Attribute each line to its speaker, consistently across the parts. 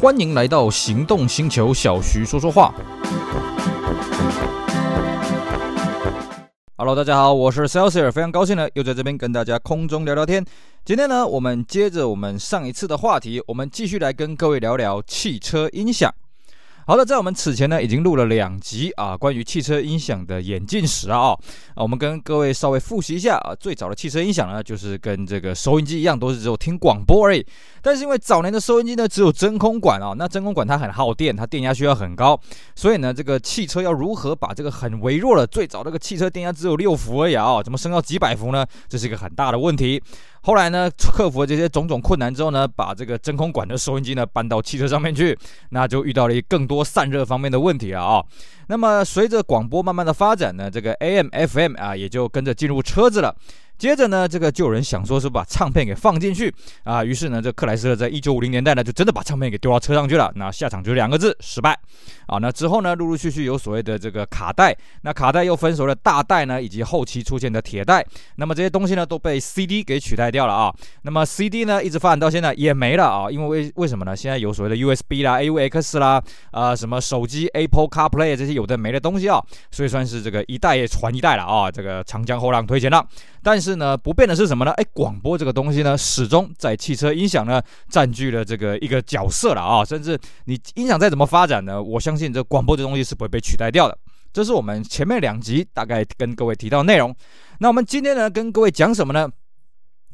Speaker 1: 欢迎来到行动星球，小徐说说话。Hello，大家好，我是 Celsius，非常高兴呢，又在这边跟大家空中聊聊天。今天呢，我们接着我们上一次的话题，我们继续来跟各位聊聊汽车音响。好的，在我们此前呢，已经录了两集啊，关于汽车音响的演进史啊，啊，我们跟各位稍微复习一下啊，最早的汽车音响呢，就是跟这个收音机一样，都是只有听广播而已。但是因为早年的收音机呢，只有真空管啊，那真空管它很耗电，它电压需要很高，所以呢，这个汽车要如何把这个很微弱的，最早那个汽车电压只有六伏而已啊，怎么升到几百伏呢？这是一个很大的问题。后来呢，克服了这些种种困难之后呢，把这个真空管的收音机呢搬到汽车上面去，那就遇到了更多散热方面的问题啊、那么随着广播慢慢的发展呢，这个 AM、FM 啊也就跟着进入车子了。接着呢，这个就有人想说是把唱片给放进去啊，于是呢，这克莱斯勒在一九五零年代呢，就真的把唱片给丢到车上去了。那下场就两个字：失败。啊，那之后呢，陆陆续续有所谓的这个卡带，那卡带又分熟了大带呢，以及后期出现的铁带。那么这些东西呢，都被 CD 给取代掉了啊。那么 CD 呢，一直发展到现在也没了啊，因为为为什么呢？现在有所谓的 USB 啦、AUX 啦，啊，什么手机 Apple CarPlay 这些有的没的东西啊，所以算是这个一代传一代了啊，这个长江后浪推前浪。但是是呢，不变的是什么呢？哎，广播这个东西呢，始终在汽车音响呢占据了这个一个角色了啊。甚至你音响再怎么发展呢，我相信这广播这东西是不会被取代掉的。这是我们前面两集大概跟各位提到内容。那我们今天呢，跟各位讲什么呢？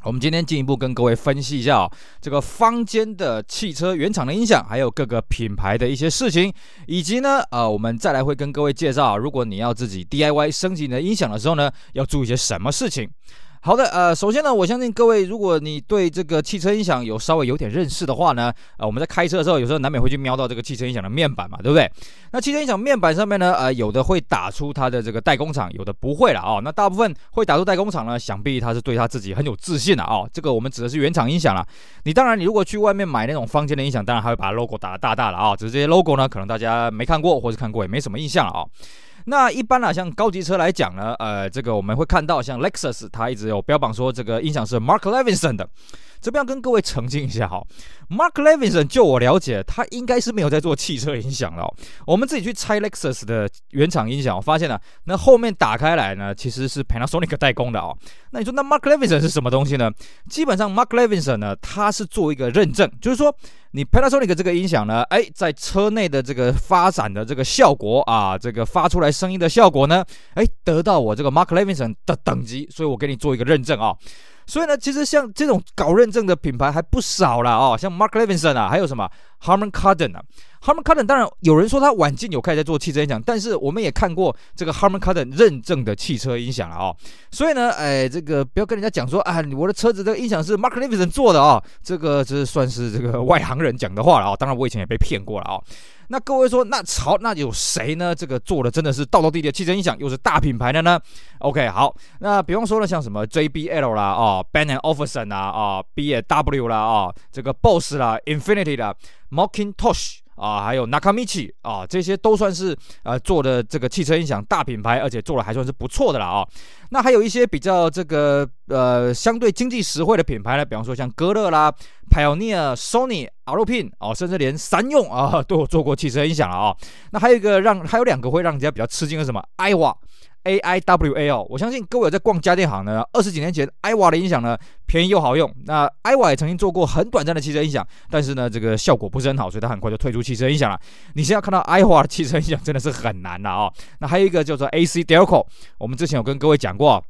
Speaker 1: 我们今天进一步跟各位分析一下啊，这个坊间的汽车原厂的音响，还有各个品牌的一些事情，以及呢，呃，我们再来会跟各位介绍，如果你要自己 DIY 升级你的音响的时候呢，要注意些什么事情。好的，呃，首先呢，我相信各位，如果你对这个汽车音响有稍微有点认识的话呢，呃，我们在开车的时候，有时候难免会去瞄到这个汽车音响的面板嘛，对不对？那汽车音响面板上面呢，呃，有的会打出它的这个代工厂，有的不会了啊、那大部分会打出代工厂呢，想必他是对他自己很有自信的啊、这个我们指的是原厂音响了。你当然，你如果去外面买那种坊间的音响，当然还会把 logo 打得大大的啊、只是这些 logo 呢，可能大家没看过，或是看过也没什么印象了啊、那一般啊，像高级车来讲呢，呃，这个我们会看到，像 Lexus，它一直有标榜说这个音响是 Mark Levinson 的。这边要跟各位澄清一下哈，Mark Levinson，就我了解，他应该是没有在做汽车音响了哦。我们自己去拆 Lexus 的原厂音响，我发现了，那后面打开来呢，其实是 Panasonic 代工的哦。那你说那 Mark Levinson 是什么东西呢？基本上 Mark Levinson 呢，他是做一个认证，就是说你 Panasonic 这个音响呢，哎，在车内的这个发展的这个效果啊，这个发出来声音的效果呢，哎，得到我这个 Mark Levinson 的等级，所以我给你做一个认证啊。所以呢，其实像这种搞认证的品牌还不少了哦，像 Mark Levinson 啊，还有什么？Harman Kardon 啊。，Harman Kardon 当然有人说他晚近有开始在做汽车音响，但是我们也看过这个 Harman Kardon 认证的汽车音响了哦。所以呢，哎，这个不要跟人家讲说啊，我的车子这个音响是 Mark Levinson 做的啊，这个这算是这个 外行人讲的话了啊。当然我以前也被骗过了啊。那各位说，那潮那有谁呢？这个做的真的是道道地地的汽车音响，又是大品牌的呢？OK，好，那比方说呢，像什么 JBL 啦，啊、哦、Bang & Olufsen 啊，啊、哦、B&W 啦，啊、哦，这个 Boss 啦，Infinity 啦，Macintosh 啊，还有 Nakamichi 啊，这些都算是呃做的这个汽车音响大品牌，而且做的还算是不错的了啊、那还有一些比较这个呃相对经济实惠的品牌呢，比方说像歌乐啦、Pioneer、Sony、Alpin 哦，甚至连三用啊 都有做过汽车音响了啊、那还有一个让还有两个会让人家比较吃惊的什么？Aiwa。A I W A 哦，我相信各位有在逛家电行呢。二十几年前，IWA 的音响呢便宜又好用。那 IWA 也曾经做过很短暂的汽车音响，但是呢这个效果不是很好，所以它很快就退出汽车音响了。你现在看到 IWA 的汽车音响真的是很难了啊、哦。那还有一个叫做 A C Delco，我们之前有跟各位讲过，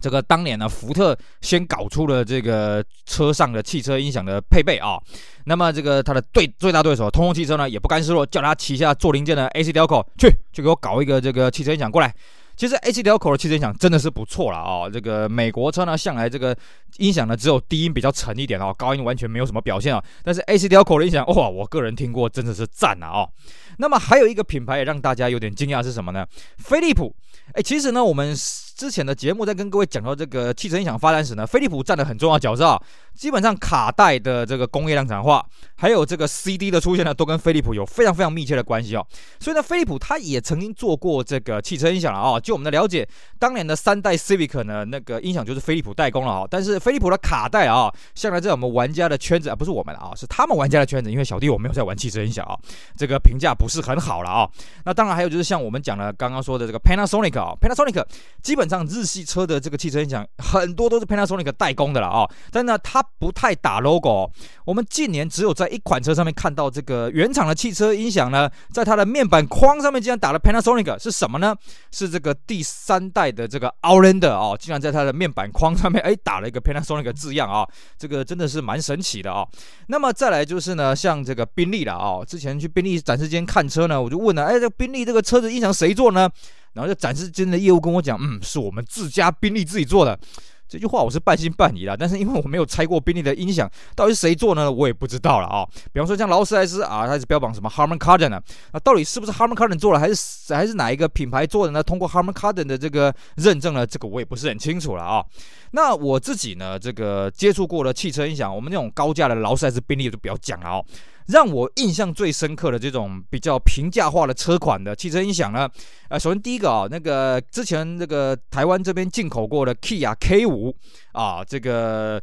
Speaker 1: 这个当年呢福特先搞出了这个车上的汽车音响的配备啊、那么这个它的对最大对手通用汽车呢也不甘示弱，叫他旗下做零件的 A C Delco 去就给我搞一个这个汽车音响过来。其实 AC Delco 的汽车音响真的是不错了啊、这个美国车呢，向来这个音响呢只有低音比较沉一点哦，高音完全没有什么表现啊。但是 AC Delco 的音响，哇，我个人听过，真的是赞啊！哦，那么还有一个品牌也让大家有点惊讶是什么呢？飞利浦。哎，其实呢，我们之前的节目在跟各位讲到这个汽车音响发展史呢，飞利浦占了很重要角色啊。基本上卡带的这个工业量产化，还有这个 CD 的出现呢，都跟飞利浦有非常非常密切的关系哦。所以呢，飞利浦它也曾经做过这个汽车音响了啊。就我们的了解，当年的三代 Civic 呢，那个音响就是飞利浦代工了啊。但是飞利浦的卡带啊，向来在我们玩家的圈子啊，不是我们啊，是他们玩家的圈子，因为小弟我没有在玩汽车音响啊，这个评价不是很好了啊。那当然还有就是像我们讲的刚刚说的这个 Panasonic 啊，Panasonic 基本上日系车的这个汽车音响很多都是 Panasonic 代工的了啊。但呢，它不太打 logo。我们近年只有在一款车上面看到这个原厂的汽车音响呢，在它的面板框上面竟然打了 Panasonic，是什么呢？是这个第三代的这个 Outlander 哦，竟然在它的面板框上面哎打了一个 Panasonic 字样啊，这个真的是蛮神奇的啊。那么再来就是呢，像这个宾利了啊，之前去宾利展示间看车呢，我就问了，哎，这宾利这个车子音响谁做呢？然后就展示间的业务跟我讲，嗯，是我们自家宾利自己做的。这句话我是半信半疑啦，但是因为我没有拆过宾利的音响，到底是谁做呢？我也不知道了啊。比方说像劳斯莱斯啊，它是标榜什么 Harman Kardon 呢？啊，到底是不是 Harman Kardon 做了，还是还是哪一个品牌做的呢？通过 Harman Kardon 的这个认证呢？这个我也不是很清楚了啊。那我自己呢，这个接触过的汽车音响，我们那种高价的劳斯莱斯、宾利就不要讲了哦。让我印象最深刻的这种比较平价化的车款的汽车音响呢，呃，首先第一个啊、那个之前那个台湾这边进口过的 Kia K 五啊，这个。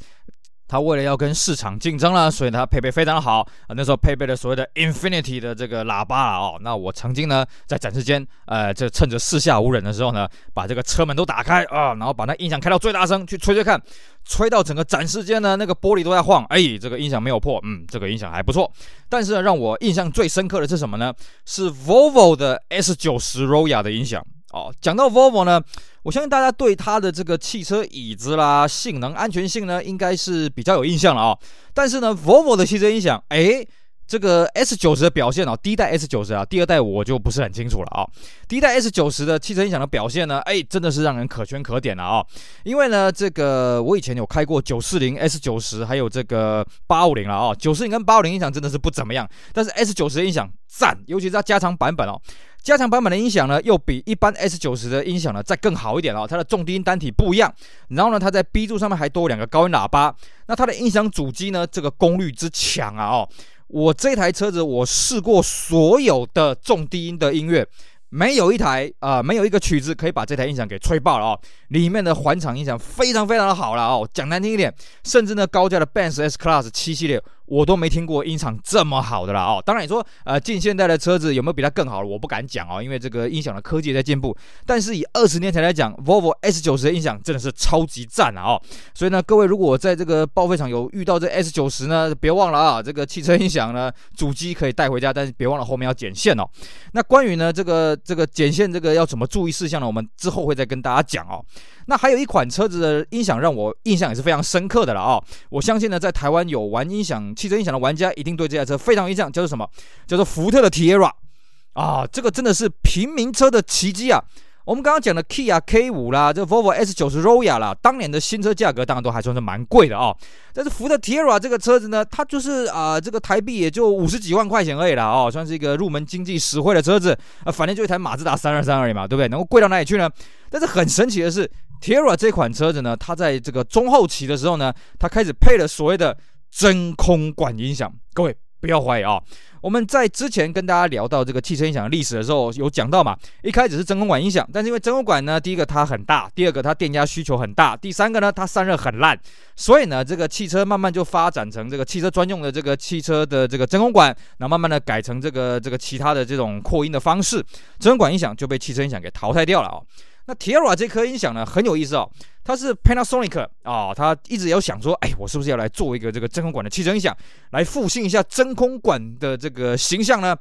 Speaker 1: 它为了要跟市场竞争了，所以它配备非常好啊。那时候配备了所谓的 Infinity 的这个喇叭啊。哦，那我曾经呢在展示间，呃，这趁着四下无人的时候呢，把这个车门都打开啊，然后把那音响开到最大声去吹吹看，吹到整个展示间呢那个玻璃都在晃。哎，这个音响没有破，嗯，这个音响还不错。但是呢，让我印象最深刻的是什么呢？是 Volvo 的 S90 Roya 的音响。哦，讲到 Volvo 呢，我相信大家对它的这个汽车椅子啦、性能、安全性呢，应该是比较有印象了啊、但是呢，Volvo 的汽车音响，诶。这个 S 九十的表现哦，第一代 S 九十啊，第二代我就不是很清楚了啊、第一代 S 九十的汽车音响的表现呢，哎，真的是让人可圈可点了啊、因为呢，这个我以前有开过九四零 S 九十，还有这个八五零了啊。九四零跟八五零音响真的是不怎么样，但是 S 九十音响赞，尤其是它加长版本哦。加强版本的音响呢，又比一般 S 九十的音响呢再更好一点哦。它的重低音单体不一样，然后呢，它在 B 柱上面还多两个高音喇叭。那它的音响主机呢，这个功率之强啊哦。我这台车子，我试过所有的重低音的音乐，没有一台啊、没有一个曲子可以把这台音响给吹爆了哦。里面的环场音响非常非常的好了哦，讲难听一点，甚至呢高价的 Benz S Class 七系列。我都没听过音场这么好的啦哦，当然你说呃近现代的车子有没有比它更好的？我不敢讲哦，因为这个音响的科技在进步。但是以二十年前来讲，Volvo S90 的音响真的是超级赞啊哦！所以呢，各位如果在这个报废厂有遇到这 S90 呢，别忘了啊，这个汽车音响呢主机可以带回家，但是别忘了后面要剪线哦。那关于呢这个这个剪线这个要怎么注意事项呢？我们之后会再跟大家讲哦。那还有一款车子的音响让我印象也是非常深刻的了啊！我相信呢，在台湾有玩音响、汽车音响的玩家，一定对这台车非常印象，叫做什么？叫做福特的 Tierra 啊！这个真的是平民车的奇迹啊！我们刚刚讲的 Kia K5 啦，这 Volvo S90 Royal 啦，当年的新车价格当然都还算是蛮贵的啊。但是福特 Tierra 这个车子呢，它就是啊，这个台币也就五十几万块钱而已啦哦，算是一个入门经济实惠的车子啊，反正就一台马自达三二三而已嘛，对不对？能够贵到哪里去呢？但是很神奇的是。Tierra 这款车子呢，它在这个中后期的时候呢，它开始配了所谓的真空管音响。各位不要怀疑啊、我们在之前跟大家聊到这个汽车音响历史的时候，有讲到嘛，一开始是真空管音响，但是因为真空管呢，第一个它很大，第二个它电压需求很大，第三个呢它散热很烂，所以呢这个汽车慢慢就发展成这个汽车专用的这个汽车的这个真空管，然后慢慢的改成这个这个其他的这种扩音的方式，真空管音响就被汽车音响给淘汰掉了啊、哦。那 Tierra 这颗音响呢，很有意思哦，它是 Panasonic 啊、哦，它一直有想说，哎，我是不是要来做一个这个真空管的汽车音响，来复兴一下真空管的这个形象呢？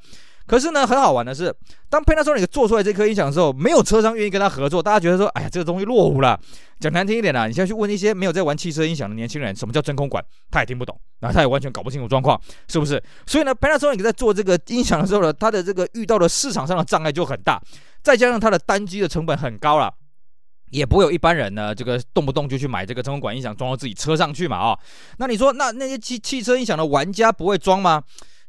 Speaker 1: 可是呢，很好玩的是，当 Panasonic 做出来这颗音响的时候，没有车商愿意跟他合作，大家觉得说，哎呀，这个东西落伍了。讲难听一点啦，你现在去问一些没有在玩汽车音响的年轻人，什么叫真空管，他也听不懂，那他也完全搞不清楚状况，是不是？所以呢，Panasonic 在做这个音响的时候呢，他的这个遇到的市场上的障碍就很大。再加上它的单机的成本很高了，也不会有一般人呢，这个动不动就去买这个真空管音响装到自己车上去嘛啊、那你说，那那些汽汽车音响的玩家不会装吗？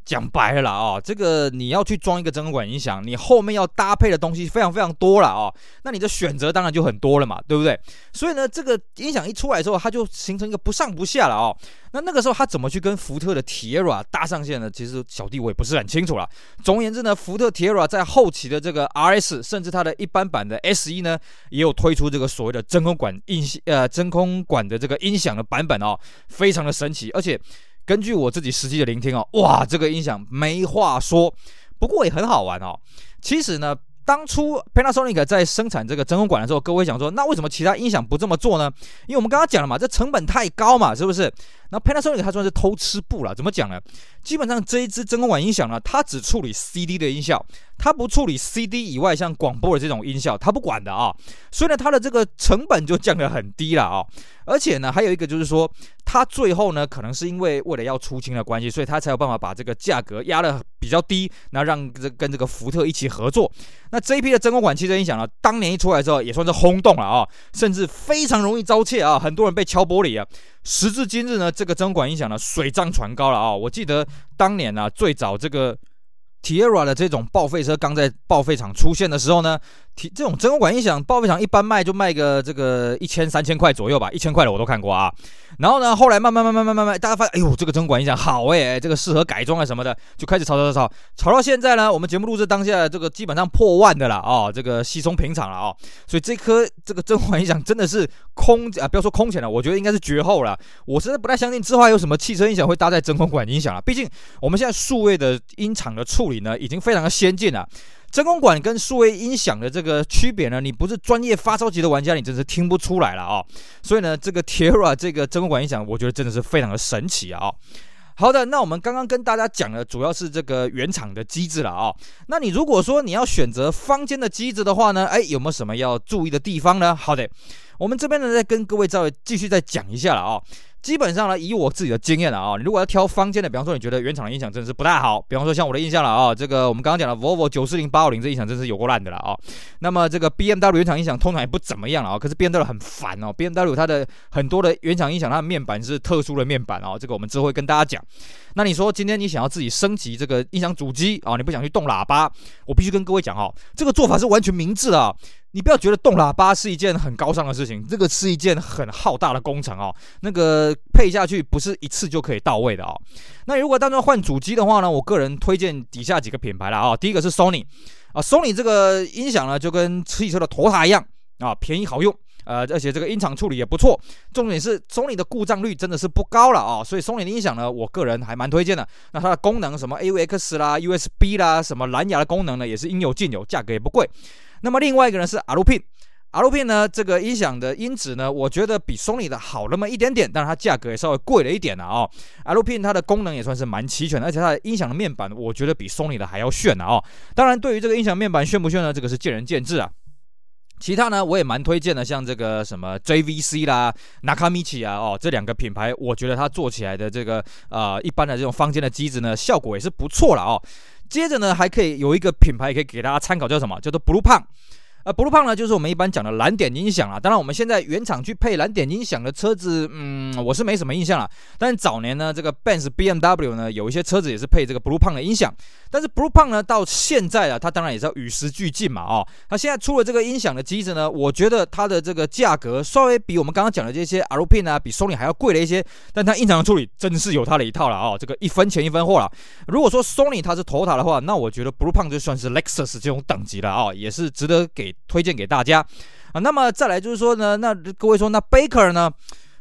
Speaker 1: 讲白了啦哦，这个你要去装一个真空管音响，你后面要搭配的东西非常非常多了哦，那你的选择当然就很多了嘛，对不对？所以呢，这个音响一出来之后，它就形成一个不上不下了哦。那那个时候他怎么去跟福特的 Tierra 搭上线呢？其实小弟我也不是很清楚了。总而言之呢，福特 Tierra 在后期的这个 RS，甚至它的一般版的 SE 呢，也有推出这个所谓的真空管音呃真空管的这个音响的版本哦，非常的神奇，而且。根据我自己实际的聆听哦，哇，这个音响没话说，不过也很好玩哦。其实呢，当初 Panasonic 在生产这个真空管的时候，各位想说，那为什么其他音响不这么做呢？因为我们刚刚讲了嘛，这成本太高嘛，是不是？那 Panasonic 它算是偷吃布了，怎么讲呢？基本上这一支真空管音响呢，它只处理 CD 的音效，它不处理 CD 以外像广播的这种音效，它不管的啊。所以呢，它的这个成本就降得很低了啊。而且呢，还有一个就是说，它最后呢，可能是因为为了要出清的关系，所以它才有办法把这个价格压得比较低，那让这跟这个福特一起合作。那这一批的真空管汽车音响呢，当年一出来之后，也算是轰动了啊，甚至非常容易遭窃啊，很多人被敲玻璃啊。时至今日呢，这个真空管音响呢，水涨船高了啊。我记得当年呢，最早这个 Tierra 的这种报废车刚在报废厂出现的时候呢。这种真空管音响，报废厂一般卖就卖个这个一千三千块左右吧，一千块的我都看过啊。然后呢，后来慢慢慢慢慢慢慢，大家发现，哎呦，这个真空管音响好哎，这个适合改装啊什么的，就开始炒炒炒炒，炒到现在呢，我们节目录制当下，这个基本上破万的了啊、这个稀松平常了啊、所以这颗这个真空管音响真的是空啊，不要说空前了，我觉得应该是绝后了。我真的不太相信之后还有什么汽车音响会搭载真空管音响了，毕竟我们现在数位的音场的处理呢，已经非常的先进了。真空管跟数位音响的这个区别呢，你不是专业发烧级的玩家，你真是听不出来了啊、所以呢，这个 Tierra 这个真空管音响，我觉得真的是非常的神奇啊、好的，那我们刚刚跟大家讲的主要是这个原厂的机子了啊、那你如果说你要选择坊间的机子的话呢，哎，有没有什么要注意的地方呢？好的，我们这边呢再跟各位再继续再讲一下了啊、基本上呢，以我自己的经验了啊，你如果要挑方间的，比方说你觉得原厂的音响真的是不太好，比方说像我的印象了啊，这个我们刚刚讲的 Volvo 九四零八五零这音响真是有够烂的了啊。那么这个 BMW 原厂音响通常也不怎么样了啊，可是 BMW 很烦哦，BMW 它的很多的原厂音响它的面板是特殊的面板哦，这个我们之后会跟大家讲。那你说今天你想要自己升级这个音响主机啊，你不想去动喇叭，我必须跟各位讲哦，这个做法是完全明智的啊。你不要觉得动喇叭是一件很高尚的事情，这个是一件很浩大的工程哦。那个配下去不是一次就可以到位的哦。那如果当中换主机的话呢，我个人推荐底下几个品牌了啊。第一个是 Sony 啊，Sony 这个音响呢就跟汽车的头塔一样啊，便宜好用，呃，而且这个音场处理也不错。重点是 Sony 的故障率真的是不高了啊，所以 Sony 的音响呢，我个人还蛮推荐的。那它的功能什么 AUX 啦、USB 啦、什么蓝牙的功能呢，也是应有尽有，价格也不贵。那么另外一个呢是阿鲁聘，阿鲁聘呢这个音响的音质呢，我觉得比 Sony 的好那么一点点，但是它价格也稍微贵了一点了啊、哦。Alupin 它的功能也算是蛮齐全的，而且它的音响的面板，我觉得比 Sony 的还要炫啊、哦。当然，对于这个音响面板炫不炫呢，这个是见仁见智啊。其他呢，我也蛮推荐的，像这个什么 JVC 啦、Nakamichi 啊，哦，这两个品牌，我觉得它做起来的这个呃一般的这种方间的机子呢，效果也是不错了哦。接着呢，还可以有一个品牌可以给大家参考，叫什么？叫做 Blue Palm。呃，Blue Palm 呢，就是我们一般讲的蓝点音响啊。当然，我们现在原厂去配蓝点音响的车子，嗯，我是没什么印象了。但早年呢，这个 Benz、BMW 呢，有一些车子也是配这个 Blue Palm 的音响。但是 Blue Palm 呢，到现在啊，它当然也是要与时俱进嘛，哦，它现在出了这个音响的机子呢，我觉得它的这个价格稍微比我们刚刚讲的这些 Alupin 啊，比 Sony 还要贵了一些。但它音响的处理真是有它的一套了哦，这个一分钱一分货了。如果说 Sony 它是头塔的话，那我觉得 Blue Palm 就算是 Lexus 这种等级了哦，也是值得给。推荐给大家啊，那么再来就是说呢，那各位说那 Baker 呢？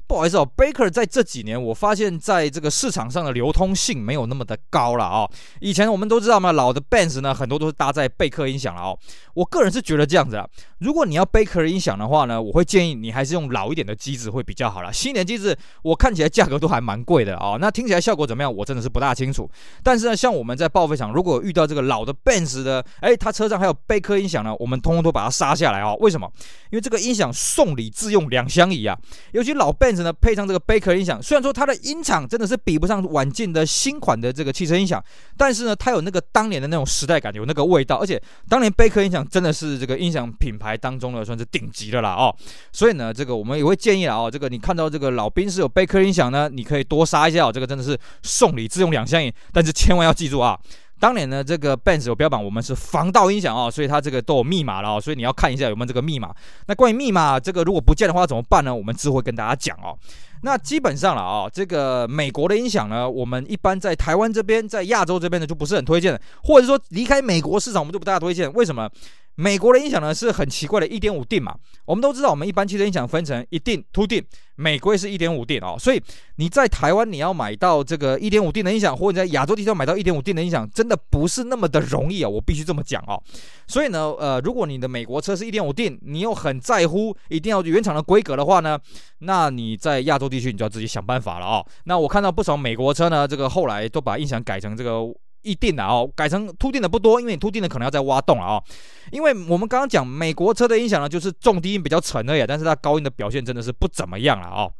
Speaker 1: 不好意思哦，Baker 在这几年，我发现在这个市场上的流通性没有那么的高了啊、哦。以前我们都知道嘛，老的 bens 呢，很多都是搭载贝克音响了哦。我个人是觉得这样子啊，如果你要贝克音响的话呢，我会建议你还是用老一点的机子会比较好了。新一点机子我看起来价格都还蛮贵的啊、那听起来效果怎么样？我真的是不大清楚。但是呢，像我们在报废厂，如果遇到这个老的 Benz 的，哎，他车上还有贝克音响呢，我们通通都把它杀下来哦。为什么？因为这个音响送礼自用两相宜啊，尤其老 Benz 呢。配上这个贝壳音响，虽然说它的音场真的是比不上晚进的新款的这个汽车音响，但是呢，它有那个当年的那种时代感，有那个味道。而且当年贝壳音响真的是这个音响品牌当中呢，算是顶级的啦哦。所以呢，这个我们也会建议啦哦，这个你看到这个老兵是有贝克音响呢，你可以多杀一下哦。这个真的是送礼自用两相宜，但是千万要记住啊。当年呢，这个 Benz 有标榜我们是防盗音响啊，所以它这个都有密码了哦，所以你要看一下有没有这个密码。那关于密码这个如果不见的话怎么办呢？我们之后会跟大家讲哦。那基本上了啊，这个美国的音响呢，我们一般在台湾这边，在亚洲这边呢就不是很推荐，或者说离开美国市场我们就不大推荐。为什么？美国的音响呢是很奇怪的，一点五 DIN 嘛。我们都知道，我们一般汽车音响分成一 DIN、two DIN，美国是一点五 DIN 哦。所以你在台湾你要买到这个一点五 DIN 的音响，或者在亚洲地区买到一点五 DIN 的音响，真的不是那么的容易啊、我必须这么讲哦。所以呢，呃，如果你的美国车是一点五 DIN，你又很在乎一定要原厂的规格的话呢，那你在亚洲地区你就要自己想办法了哦。那我看到不少美国车呢，这个后来都把音响改成这个。一定的哦，改成凸定的不多，因为你凸定的可能要再挖洞了哦。因为我们刚刚讲美国车的音响呢，就是重低音比较沉而已，但是它高音的表现真的是不怎么样了哦。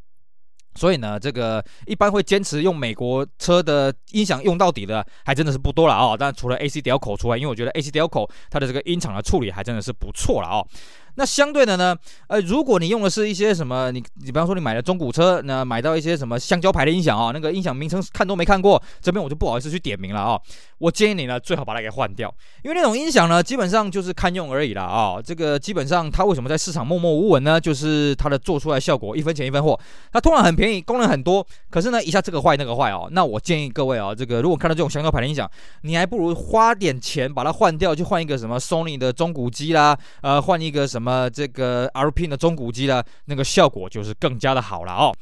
Speaker 1: 所以呢，这个一般会坚持用美国车的音响用到底的，还真的是不多了哦。但除了 acdel 口除外，因为我觉得 acdel 口它的这个音场的处理还真的是不错了哦。那相对的呢，呃，如果你用的是一些什么，你你比方说你买了中古车，那买到一些什么橡胶牌的音响啊，那个音响名称看都没看过，这边我就不好意思去点名了啊。我建议你呢，最好把它给换掉，因为那种音响呢，基本上就是堪用而已了啊。这个基本上它为什么在市场默默无闻呢？就是它的做出来效果一分钱一分货，它通常很便宜，功能很多，可是呢，一下这个坏那个坏哦。那我建议各位啊，这个如果看到这种橡胶牌的音响，你还不如花点钱把它换掉，去换一个什么 Sony 的中古机啦，呃，换一个什么那么这个 R P 的中古机呢，那个效果就是更加的好了哦。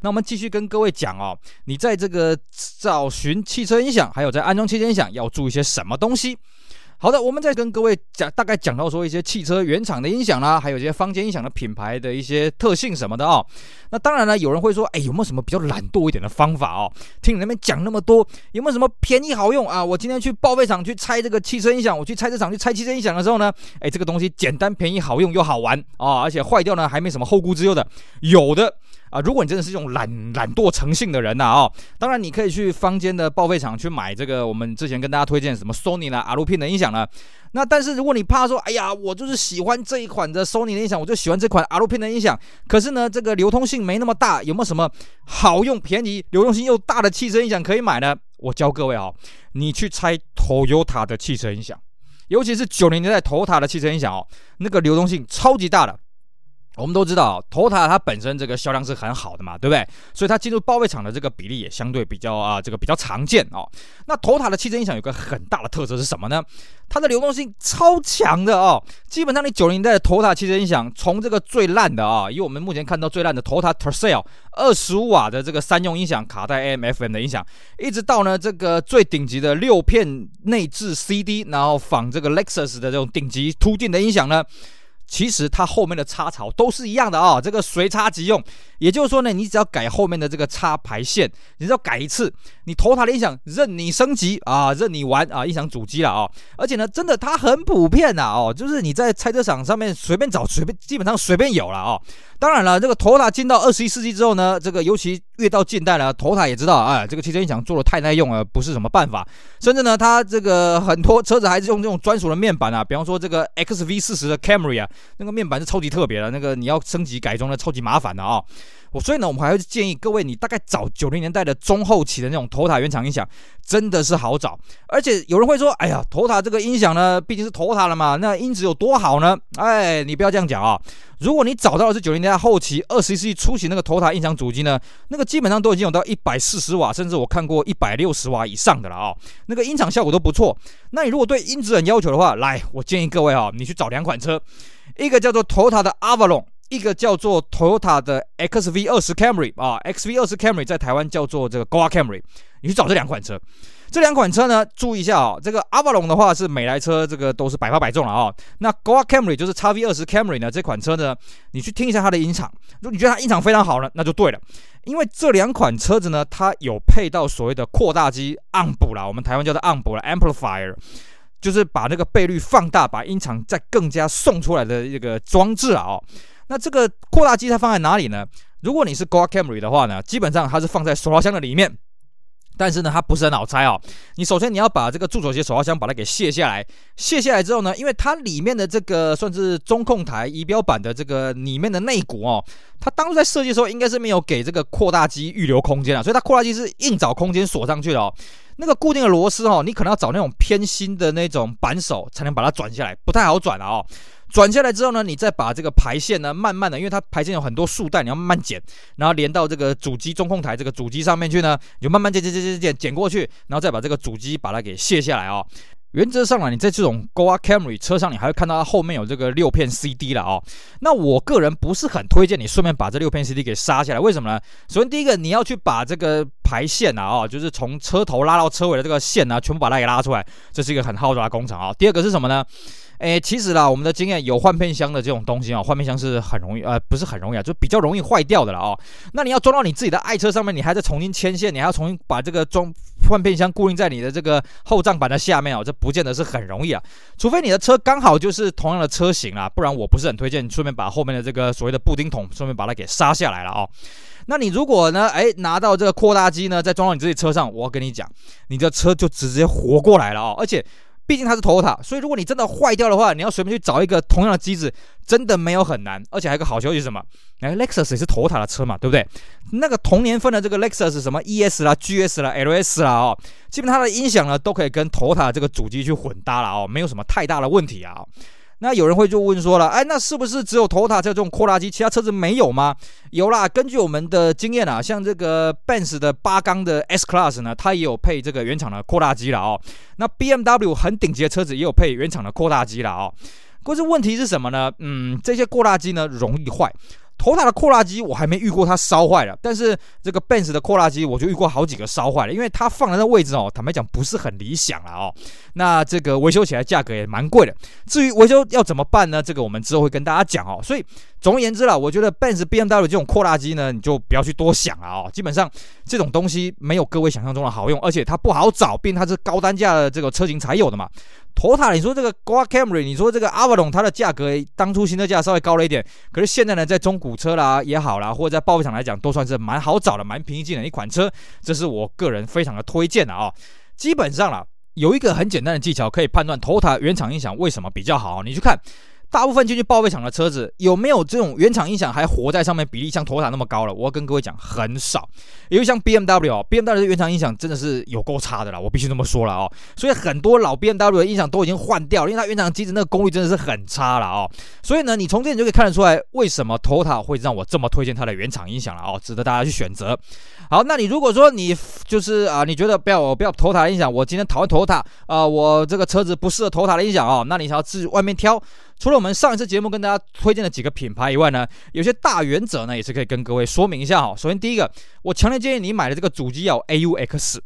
Speaker 1: 那我们继续跟各位讲哦，你在这个找寻汽车音响，还有在安装汽车音响要注意些什么东西？好的，我们再跟各位讲，大概讲到说一些汽车原厂的音响啦，还有一些坊间音响的品牌的一些特性什么的哦。那当然了，有人会说，哎，有没有什么比较懒惰一点的方法哦？听你那边讲那么多，有没有什么便宜好用啊？我今天去报废厂去拆这个汽车音响，我去拆车厂去拆汽车音响的时候呢，哎，这个东西简单便宜好用又好玩啊，而且坏掉呢还没什么后顾之忧的，有的。啊，如果你真的是这种懒懒惰成性的人呐，哦，当然你可以去坊间的报废厂去买这个我们之前跟大家推荐什么 Sony 啦、Alpine 的音响了。那但是如果你怕说，哎呀，我就是喜欢这一款的 Sony 的音响，我就喜欢这款 Alpine 的音响，可是呢，这个流通性没那么大，有没有什么好用、便宜、流动性又大的汽车音响可以买呢？我教各位哦，你去拆 Toyota 的汽车音响，尤其是九零年代 Toyota 的汽车音响哦，那个流动性超级大的。我们都知道，TOTA 它本身这个销量是很好的嘛，对不对？所以它进入报废厂的这个比例也相对比较啊，这个比较常见哦。那 TOTA 的汽车音响有个很大的特色是什么呢？它的流动性超强的哦。基本上你九零代的 TOTA 汽车音响，从这个最烂的啊，以我们目前看到最烂的 Toyota Tercel 二十五瓦的这个三用音响，卡带 AM、FM 的音响，一直到呢这个最顶级的六片内置 CD，然后仿这个 Lexus 的这种顶级凸进的音响呢。其实它后面的插槽都是一样的啊、这个随插即用。也就是说呢，你只要改后面的这个插排线，你只要改一次，你头塔的音响任你升级啊，任你玩啊，音响主机了啊。而且呢，真的它很普遍呐哦，就是你在拆车场上面随便找，随便基本上随便有了哦。当然了，这个头塔进到二十一世纪之后呢，这个尤其越到近代呢，头塔也知道啊，这个汽车音响做的太耐用了，不是什么办法。甚至呢，它这个很多车子还是用这种专属的面板啊，比方说这个 XV 四十的 Camry 啊，那个面板是超级特别的，那个你要升级改装的超级麻烦的啊。我所以呢，我们还会建议各位，你大概找九零年代的中后期的那种头塔原厂音响，真的是好找。而且有人会说，哎呀头塔这个音响呢，毕竟是头塔了嘛，那音质有多好呢？哎，你不要这样讲啊。如果你找到的是九零年代后期、二十一世纪初期那个头塔音响主机呢，那个基本上都已经有到一百四十瓦，甚至我看过一百六十瓦以上的了啊。那个音场效果都不错。那你如果对音质很要求的话，来，我建议各位啊，你去找两款车，一个叫做头塔的 Avalon。一个叫做 Toyota 的 XV 二十 Camry 啊，XV 二十 Camry 在台湾叫做这个 Goa Camry，你去找这两款车。这两款车呢，注意一下啊，这个 Avalon 的话是每台车这个都是百发百中了啊。那 Goa Camry 就是 XV 二十 Camry 呢，这款车呢，你去听一下它的音场，如果你觉得它音场非常好呢，那就对了。因为这两款车子呢，它有配到所谓的扩大机 Amp 啦，我们台湾叫做 Amp 啦，Amplifier，就是把那个倍率放大，把音场再更加送出来的一个装置啊。那这个扩大机它放在哪里呢？如果你是 Goa Camry 的话呢，基本上它是放在手拉箱的里面。但是呢，它不是很好拆哦。你首先你要把这个助手席手套箱把它给卸下来，卸下来之后呢，因为它里面的这个算是中控台仪表板的这个里面的内骨哦，它当初在设计的时候应该是没有给这个扩大机预留空间啊，所以它扩大机是硬找空间锁上去的哦。那个固定的螺丝哦，你可能要找那种偏心的那种扳手才能把它转下来，不太好转了哦。转下来之后呢，你再把这个排线呢，慢慢的，因为它排线有很多束带，你要慢慢剪，然后连到这个主机中控台这个主机上面去呢，你就慢慢剪剪剪剪剪剪过去，然后再把这个主机把它给卸下来哦。原则上呢，你在这种 Goa Camry 车上，你还会看到它后面有这个六片 CD 了哦。那我个人不是很推荐你顺便把这六片 CD 给杀下来，为什么呢？首先第一个，你要去把这个排线啊，哦，就是从车头拉到车尾的这个线呢，全部把它给拉出来，这是一个很浩大的工程啊。第二个是什么呢？诶，其实啦，我们的经验有换片箱的这种东西啊，换片箱是很容易，呃，不是很容易啊，就比较容易坏掉的了哦。那你要装到你自己的爱车上面，你还得重新牵线，你还要重新把这个装换片箱固定在你的这个后账板的下面哦，这不见得是很容易啊。除非你的车刚好就是同样的车型啊，不然我不是很推荐你顺便把后面的这个所谓的布丁桶顺便把它给杀下来了哦。那你如果呢，诶，拿到这个扩大机呢，再装到你自己车上，我跟你讲，你的车就直接活过来了哦，而且。毕竟它是 Toyota，所以如果你真的坏掉的话，你要随便去找一个同样的机子，真的没有很难。而且还有个好消息是什么？哎，Lexus 也是 Toyota 的车嘛，对不对？那个同年份的这个 Lexus 什么 ES 啦、GS 啦、LS 啦哦，基本它的音响呢都可以跟 Toyota 这个主机去混搭了哦，没有什么太大的问题啊。那有人会就问说了，哎，那是不是只有头塔才有这种扩大机，其他车子没有吗？有啦，根据我们的经验啊，像这个 Benz 的八缸的 S Class 呢，它也有配这个原厂的扩大机了哦。那 BMW 很顶级的车子也有配原厂的扩大机了哦。可是问题是什么呢？嗯，这些扩大机呢容易坏。头塔的扩拉机我还没遇过它烧坏了，但是这个 Benz 的扩拉机我就遇过好几个烧坏了，因为它放在那位置哦，坦白讲不是很理想了哦。那这个维修起来价格也蛮贵的。至于维修要怎么办呢？这个我们之后会跟大家讲哦。所以总而言之啦，我觉得 Benz、BMW 这种扩大机呢，你就不要去多想了哦。基本上这种东西没有各位想象中的好用，而且它不好找，毕竟它是高单价的这个车型才有的嘛。TOTA，你说这个 Goa Camry，你说这个 Avalon，它的价格当初新车价稍微高了一点，可是现在呢，在中古车啦也好啦，或者在报废厂来讲，都算是蛮好找的，蛮平易近的一款车，这是我个人非常的推荐的啊、基本上啦，有一个很简单的技巧可以判断 Toyota 原厂音响为什么比较好，你去看。大部分进去报废厂的车子有没有这种原厂音响还活在上面比例像 Toyota 那么高了？我要跟各位讲，很少。因为像 BMW 哦，BMW 的原厂音响真的是有够差的啦，我必须这么说了哦。所以很多老 BMW 的音响都已经换掉了，因为它原厂机子那个功率真的是很差了哦。所以呢，你从这里就可以看得出来，为什么 Toyota 会让我这么推荐它的原厂音响了哦，值得大家去选择。好，那你如果说你就是啊，你觉得不要我不要 Toyota 的音响，我今天讨厌 Toyota 啊，我这个车子不适合 Toyota 的音响哦，那你想要自外面挑。除了我们上一次节目跟大家推荐的几个品牌以外呢，有些大原则呢也是可以跟各位说明一下哈。首先第一个，我强烈建议你买的这个主机要 AUX。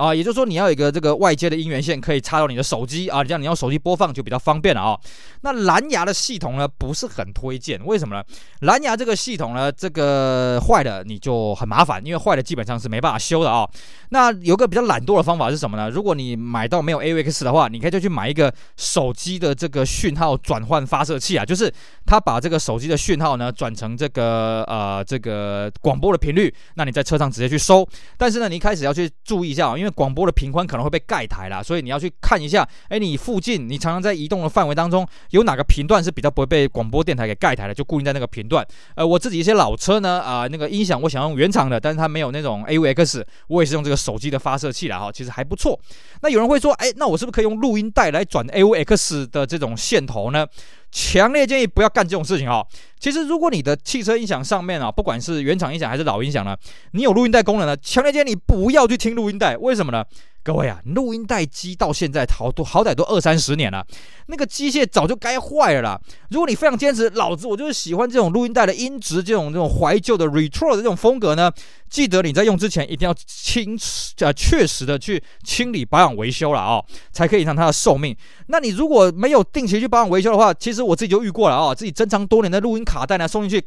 Speaker 1: 啊，也就是说你要有一个这个外接的音源线可以插到你的手机啊，这样你用手机播放就比较方便了啊。那蓝牙的系统呢不是很推荐，为什么呢？蓝牙这个系统呢，这个坏了你就很麻烦，因为坏了基本上是没办法修的啊。那有个比较懒惰的方法是什么呢？如果你买到没有 AUX 的话，你可以就去买一个手机的这个讯号转换发射器啊，就是它把这个手机的讯号呢转成这个呃这个广播的频率，那你在车上直接去收。但是呢，你一开始要去注意一下，因为广播的频宽可能会被盖台啦，所以你要去看一下，哎，你附近你常常在移动的范围当中，有哪个频段是比较不会被广播电台给盖台的，就固定在那个频段。呃，我自己一些老车呢，啊、那个音响我想用原厂的，但是它没有那种 AUX，我也是用这个手机的发射器啦，哈，其实还不错。那有人会说，哎，那我是不是可以用录音带来转 AUX 的这种线头呢？强烈建议不要干这种事情哦。其实，如果你的汽车音响上面啊，不管是原厂音响还是老音响呢，你有录音带功能呢，强烈建议你不要去听录音带。为什么呢？各位啊，录音带机到现在好多好歹都二三十年了，那个机械早就该坏了啦。如果你非常坚持，老子我就是喜欢这种录音带的音质，这种这种怀旧的 retro 的这种风格呢，记得你在用之前一定要清呃确实的去清理保养维修了、哦，才可以让它的寿命。那你如果没有定期去保养维修的话，其实我自己就遇过了啊、哦，自己珍藏多年的录音卡带呢送进去，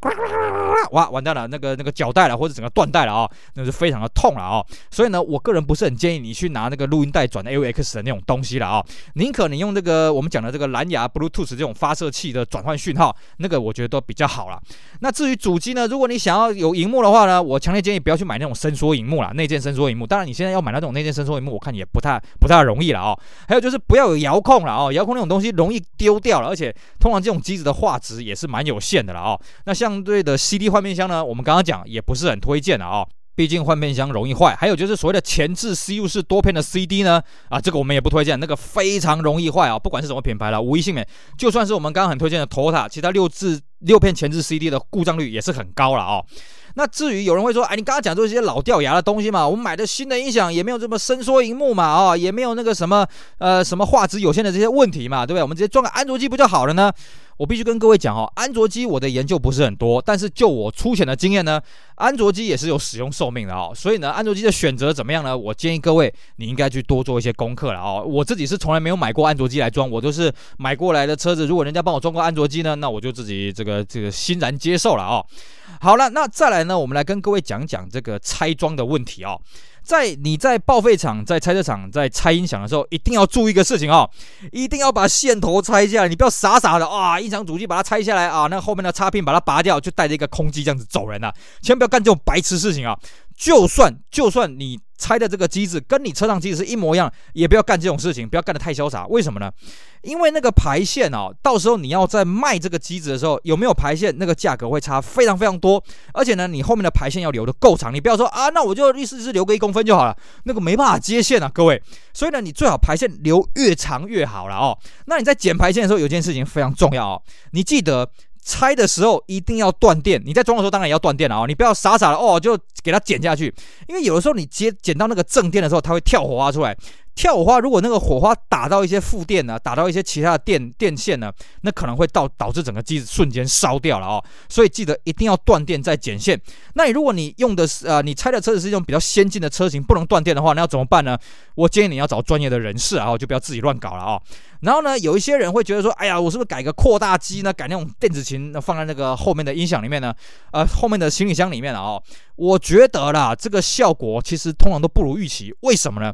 Speaker 1: 哇，完蛋了，那个那个脚带了或者整个断带了啊、哦，那是非常的痛了啊、哦。所以呢，我个人不是很建议你去拿。那个录音带转 AUX 的那种东西了啊，宁可你用这个我们讲的这个蓝牙 Bluetooth 这种发射器的转换讯号，那个我觉得都比较好了。那至于主机呢，如果你想要有荧幕的话呢，我强烈建议不要要去买那种伸缩荧幕啦，内建伸缩荧幕。当然，你现在要买那种内建伸缩荧幕，我看也不太不太容易了哦。还有就是不要有遥控了哦，遥控那种东西容易丢掉了，而且通常这种机子的画质也是蛮有限的了哦。那相对的 CD 换片箱呢，我们刚刚讲也不是很推荐了哦。毕竟换片箱容易坏，还有就是所谓的前置 CU 式多片的 CD 呢，啊，这个我们也不推荐，那个非常容易坏啊，不管是什么品牌了，无一幸免。就算是我们刚刚很推荐的 Toyota，其他六字六片前置 CD 的故障率也是很高了哦。那至于有人会说，哎，你刚刚讲这些老掉牙的东西嘛，我们买的新的音响也没有这么伸缩荧幕嘛，啊，也没有那个什么呃什么画质有限的这些问题嘛，对不对？我们直接装个安卓机不就好了呢？我必须跟各位讲哦，安卓机我的研究不是很多，但是就我粗浅的经验呢，安卓机也是有使用寿命的哦。所以呢，安卓机的选择怎么样呢？我建议各位你应该去多做一些功课了哦。我自己是从来没有买过安卓机来装，我都是买过来的车子，如果人家帮我装过安卓机呢，那我就自己这个这个欣然接受了哦。好了，那再来呢，我们来跟各位讲讲这个拆装的问题哦。在你在报废厂、在拆车厂、在拆音响的时候，一定要注意一个事情哦，一定要把线头拆下来。你不要傻傻的啊，音响主机把它拆下来啊，那后面的插片把它拔掉，就带着一个空机这样子走人了啊。千万不要干这种白痴事情啊！就算就算你拆的这个机子跟你车上机子是一模一样，也不要干这种事情，不要干得太潇洒。为什么呢？因为那个排线哦，到时候你要在卖这个机子的时候，有没有排线，那个价格会差非常非常多。而且呢，你后面的排线要留得够长，你不要说啊，那我就意思是留个一公分就好了，那个没办法接线啊，各位。所以呢，你最好排线留越长越好了哦。那你在剪排线的时候，有件事情非常重要哦，你记得。拆的时候一定要断电，你在装的时候当然也要断电了哦，你不要傻傻的哦就给它剪下去，因为有的时候你接剪到那个正电的时候，它会跳火花出来。跳火花，如果那个火花打到一些负电呢，打到一些其他的电电线呢，那可能会导导致整个机子瞬间烧掉了哦。所以记得一定要断电再剪线。那你如果你用的是呃，你拆的车子是一种比较先进的车型，不能断电的话，那要怎么办呢？我建议你要找专业的人士啊，就不要自己乱搞了哦。然后呢，有一些人会觉得说，哎呀，我是不是改个扩大机呢？改那种电子琴，放在那个后面的音响里面呢？呃，后面的行李箱里面了哦。我觉得啦，这个效果其实通常都不如预期。为什么呢？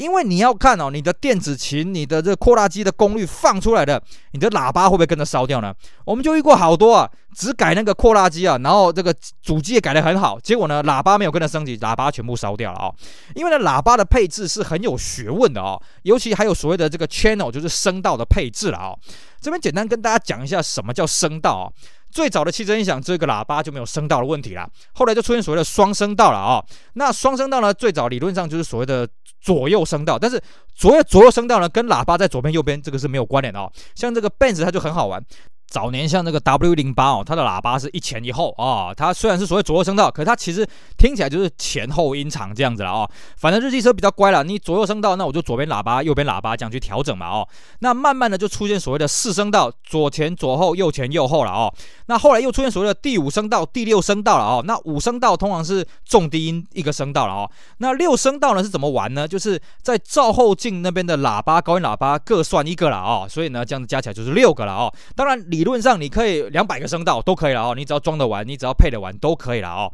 Speaker 1: 因为你要看哦，你的电子琴，你的这个扩大机的功率放出来的，你的喇叭会不会跟着烧掉呢？我们就遇过好多啊，只改那个扩大机啊，然后这个主机也改得很好，结果呢，喇叭没有跟着升级，喇叭全部烧掉了啊、哦。因为呢，喇叭的配置是很有学问的哦，尤其还有所谓的这个 channel，就是声道的配置了啊、哦。这边简单跟大家讲一下什么叫声道啊、哦。最早的汽车音响这个喇叭就没有声道的问题啦，后来就出现所谓的双声道了啊、哦。那双声道呢，最早理论上就是所谓的。左右声道，但是左右左右声道呢，跟喇叭在左边右边这个是没有关联的哦。像这个 Benz 它就很好玩。早年像那个 W 零八哦，它的喇叭是一前一后啊、哦，它虽然是所谓左右声道，可它其实听起来就是前后音场这样子了哦。反正日系车比较乖了，你左右声道，那我就左边喇叭、右边喇叭这样去调整嘛哦。那慢慢的就出现所谓的四声道，左前左后、右前右后了哦。那后来又出现所谓的第五声道、第六声道了哦。那五声道通常是重低音一个声道了哦。那六声道呢是怎么玩呢？就是在照后镜那边的喇叭、高音喇叭各算一个了哦。所以呢，这样子加起来就是六个了哦。当然你。理论上你可以两百个声道都可以了哦，你只要装得完，你只要配得完都可以了哦。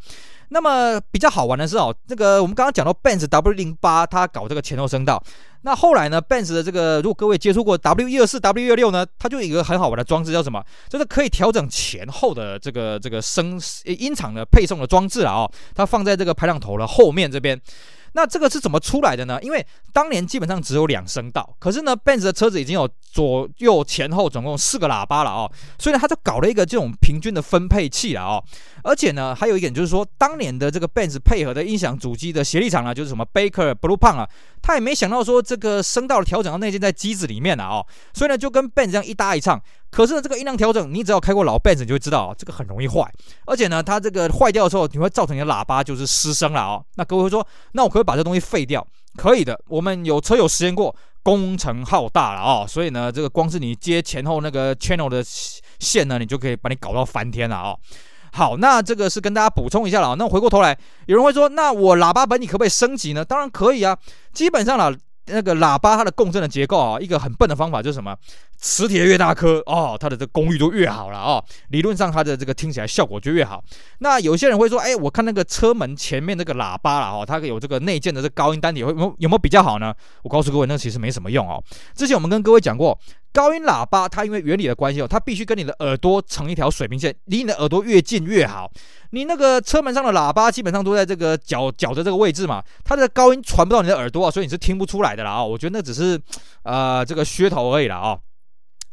Speaker 1: 那么比较好玩的是哦，这个我们刚刚讲到 Benz W 零八，它搞这个前后声道。那后来呢，Benz 的这个如果各位接触过 W 一二四 W 一二六呢，它就有一个很好玩的装置叫什么？就是可以调整前后的这个这个声音场的配送的装置了哦。它放在这个排浪头的后面这边。那这个是怎么出来的呢？因为当年基本上只有两声道，可是呢，Benz 的车子已经有左右前后总共四个喇叭了哦，所以呢，他就搞了一个这种平均的分配器了哦。而且呢，还有一点就是说，当年的这个 Benz 配合的音响主机的协力厂呢，就是什么 Baker、Blue Pond 啊，他也没想到说这个声道的调整要内建在机子里面了哦，所以呢，就跟 Benz 这样一搭一唱。可是呢，这个音量调整，你只要开过老 Benz，你就会知道啊，这个很容易坏。而且呢，它这个坏掉的时候，你会造成你的喇叭就是失声了哦。那各位会说，那我可不可以把这东西废掉？可以的，我们有车友实验过，工程浩大了啊。所以呢，这个光是你接前后那个 channel 的线呢，你就可以把你搞到翻天了啊。好，那这个是跟大家补充一下了。那回过头来，有人会说，那我喇叭本你可不可以升级呢？当然可以啊，基本上啦。那个喇叭它的共振的结构啊，一个很笨的方法就是什么？磁铁越大颗哦，它的这个功率就越好了哦。理论上它的这个听起来效果就越好。那有些人会说，哎，我看那个车门前面那个喇叭了哦，它有这个内建的这高音单体，会有有没有比较好呢？我告诉各位，那其实没什么用哦。之前我们跟各位讲过。高音喇叭它因为原理的关系哦，它必须跟你的耳朵成一条水平线，离你的耳朵越近越好。你那个车门上的喇叭基本上都在这个角角的这个位置嘛，它的高音传不到你的耳朵啊，所以你是听不出来的啦啊。我觉得那只是呃这个噱头而已啦啊。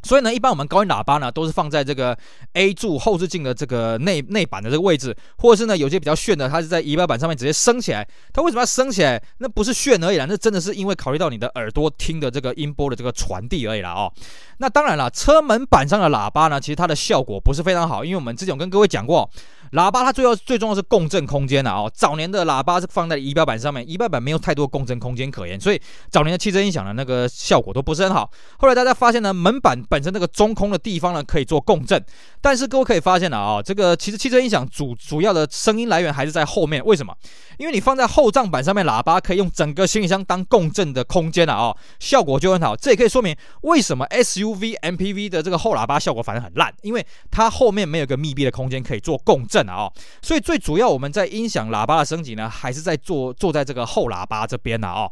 Speaker 1: 所以呢，一般我们高音喇叭呢，都是放在这个 A 柱后视镜的这个内内板的这个位置，或者是呢，有些比较炫的，它是在仪表板上面直接升起来。它为什么要升起来？那不是炫而已啦，那真的是因为考虑到你的耳朵听的这个音波的这个传递而已啦哦。那当然了，车门板上的喇叭呢，其实它的效果不是非常好，因为我们之前有跟各位讲过。喇叭它最要最重要是共振空间的哦。早年的喇叭是放在仪表板上面，仪表板没有太多共振空间可言，所以早年的汽车音响的那个效果都不是很好。后来大家发现呢，门板本身那个中空的地方呢可以做共振，但是各位可以发现了啊，这个其实汽车音响主主要的声音来源还是在后面。为什么？因为你放在后帐板上面，喇叭可以用整个行李箱当共振的空间了啊，效果就很好。这也可以说明为什么 SUV、MPV 的这个后喇叭效果反而很烂，因为它后面没有个密闭的空间可以做共振。啊，所以最主要我们在音响喇叭的升级呢，还是在做坐在这个后喇叭这边呢啊。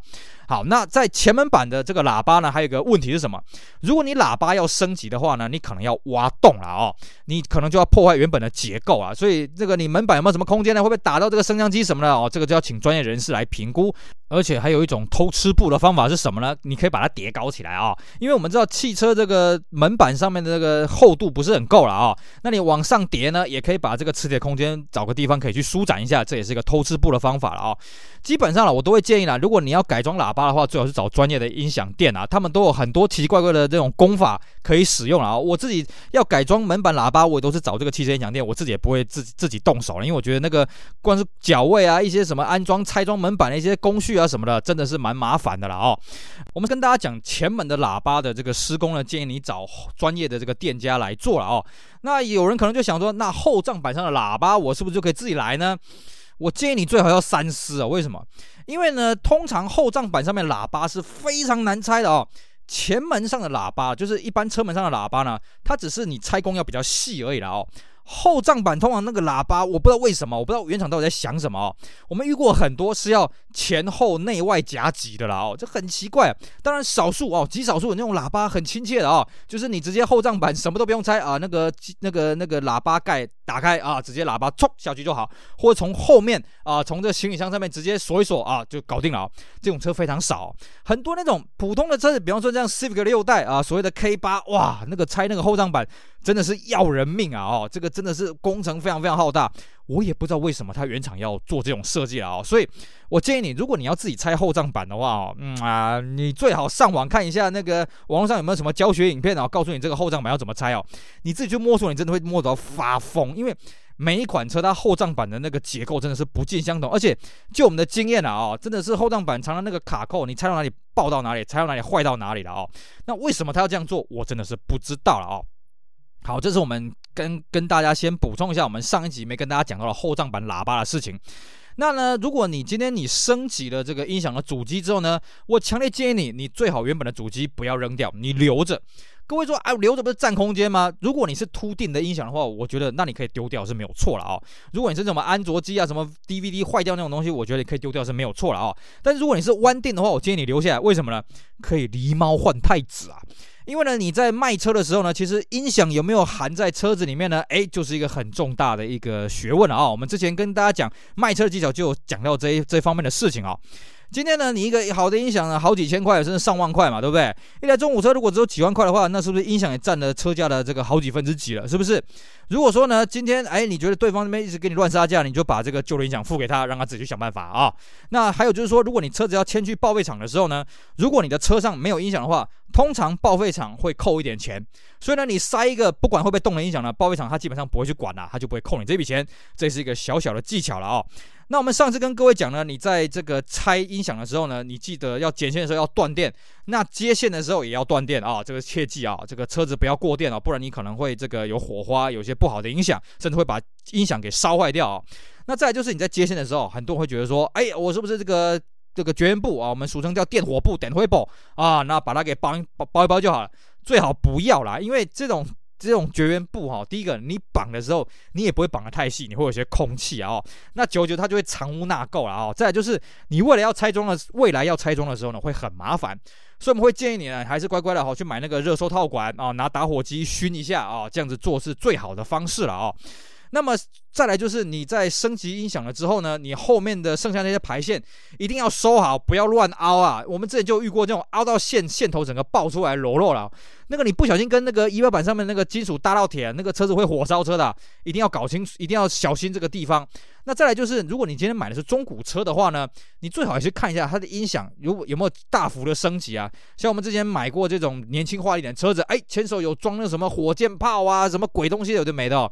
Speaker 1: 好，那在前门板的这个喇叭呢，还有一个问题是什么？如果你喇叭要升级的话呢，你可能要挖洞了哦，你可能就要破坏原本的结构啊。所以这个你门板有没有什么空间呢？会不会打到这个升降机什么的哦？这个就要请专业人士来评估。而且还有一种偷吃布的方法是什么呢？你可以把它叠高起来啊，因为我们知道汽车这个门板上面的这个厚度不是很够了啊。那你往上叠呢，也可以把这个磁铁空间找个地方可以去舒展一下，这也是一个偷吃布的方法了啊。基本上了，我都会建议啦，如果你要改装喇叭的话，最好是找专业的音响店啊，他们都有很多奇奇怪怪的这种工法可以使用啊。我自己要改装门板喇叭，我都是找这个汽车音响店，我自己也不会自己自己动手了，因为我觉得那个光是脚位啊，一些什么安装、拆装门板的一些工序啊什么的，真的是蛮麻烦的了哦。我们跟大家讲前门的喇叭的这个施工呢，建议你找专业的这个店家来做了哦。那有人可能就想说，那后帐板上的喇叭，我是不是就可以自己来呢？我建议你最好要三思啊！为什么？因为呢，通常后账板上面喇叭是非常难拆的哦。前门上的喇叭，就是一般车门上的喇叭呢，它只是你拆工要比较细而已啦哦。后账板通常那个喇叭，我不知道为什么，我不知道原厂到底在想什么哦。我们遇过很多是要前后内外夹击的啦哦，这很奇怪。当然少数哦，极少数那种喇叭很亲切的哦，就是你直接后账板什么都不用拆啊，那个那个那个喇叭盖打开啊，直接喇叭冲下去就好，或者从后面啊，从这行李箱上面直接锁一锁啊，就搞定了。这种车非常少，很多那种普通的车子，比方说这样 Civic 六代啊，所谓的 K 八，哇，那个拆那个后账板。真的是要人命啊！哦，这个真的是工程非常非常浩大，我也不知道为什么它原厂要做这种设计了啊！哦，所以我建议你，如果你要自己拆后账板的话，哦，嗯啊，你最好上网看一下那个网络上有没有什么教学影片啊，告诉你这个后账板要怎么拆哦。你自己去摸索，你真的会摸到发疯，因为每一款车它后账板的那个结构真的是不尽相同，而且就我们的经验啊，哦，真的是后账板常常那个卡扣，你拆到哪里爆到哪里，拆到哪里坏到哪里了哦。那为什么他要这样做？我真的是不知道了哦。好，这是我们跟跟大家先补充一下，我们上一集没跟大家讲到的后帐板喇叭的事情。那呢，如果你今天你升级了这个音响的主机之后呢，我强烈建议你，你最好原本的主机不要扔掉，你留着。各位说，啊，留着不是占空间吗？如果你是凸定的音响的话，我觉得那你可以丢掉是没有错了啊、哦。如果你是什么安卓机啊，什么 DVD 坏掉那种东西，我觉得你可以丢掉是没有错了啊、哦。但是如果你是弯定的话，我建议你留下来，为什么呢？可以狸猫换太子啊。因为呢，你在卖车的时候呢，其实音响有没有含在车子里面呢？诶，就是一个很重大的一个学问啊、我们之前跟大家讲卖车的技巧，就有讲到这一这方面的事情啊、今天呢，你一个好的音响呢，好几千块甚至上万块嘛，对不对？一台中古车如果只有几万块的话，那是不是音响也占了车价的这个好几分之几了？是不是？如果说呢，今天哎，你觉得对方那边一直给你乱杀价，你就把这个旧的音响付给他，让他自己去想办法啊。那还有就是说，如果你车子要迁去报废厂的时候呢，如果你的车上没有音响的话，通常报废厂会扣一点钱。所以呢，你塞一个不管会不会动的音响呢，报废厂他基本上不会去管了，他就不会扣你这笔钱。这是一个小小的技巧了啊。那我们上次跟各位讲呢，你在这个拆音响的时候呢，你记得要剪线的时候要断电，那接线的时候也要断电啊，这个切记啊，这个车子不要过电啊，不然你可能会这个有火花，有些不好的影响，甚至会把音响给烧坏掉啊。那再就是你在接线的时候，很多人会觉得说，哎，我是不是这个这个绝缘布啊？我们俗称叫电火布，电灰布啊，那把它给包包包一包就好了，最好不要啦，因为这种。这种绝缘布哈，第一个你绑的时候，你也不会绑得太细，你会有些空气啊，那久久它就会藏污纳垢了啊。再来就是你未来要拆装的，未来要拆装的时候呢，会很麻烦，所以我们会建议你呢，还是乖乖的哈去买那个热收套管啊，拿打火机熏一下啊，这样子做是最好的方式了啊。那么再来就是你在升级音响了之后呢，你后面的剩下那些排线一定要收好，不要乱凹啊。我们之前就遇过这种凹到线线头整个爆出来裸露了，那个你不小心跟那个仪表板上面那个金属搭到铁，那个车子会火烧车的，一定要搞清楚，一定要小心这个地方。那再来就是，如果你今天买的是中古车的话呢，你最好也去看一下它的音响有有没有大幅的升级啊。像我们之前买过这种年轻化一点的车子，哎，前手有装那什么火箭炮啊，什么鬼东西有的没的。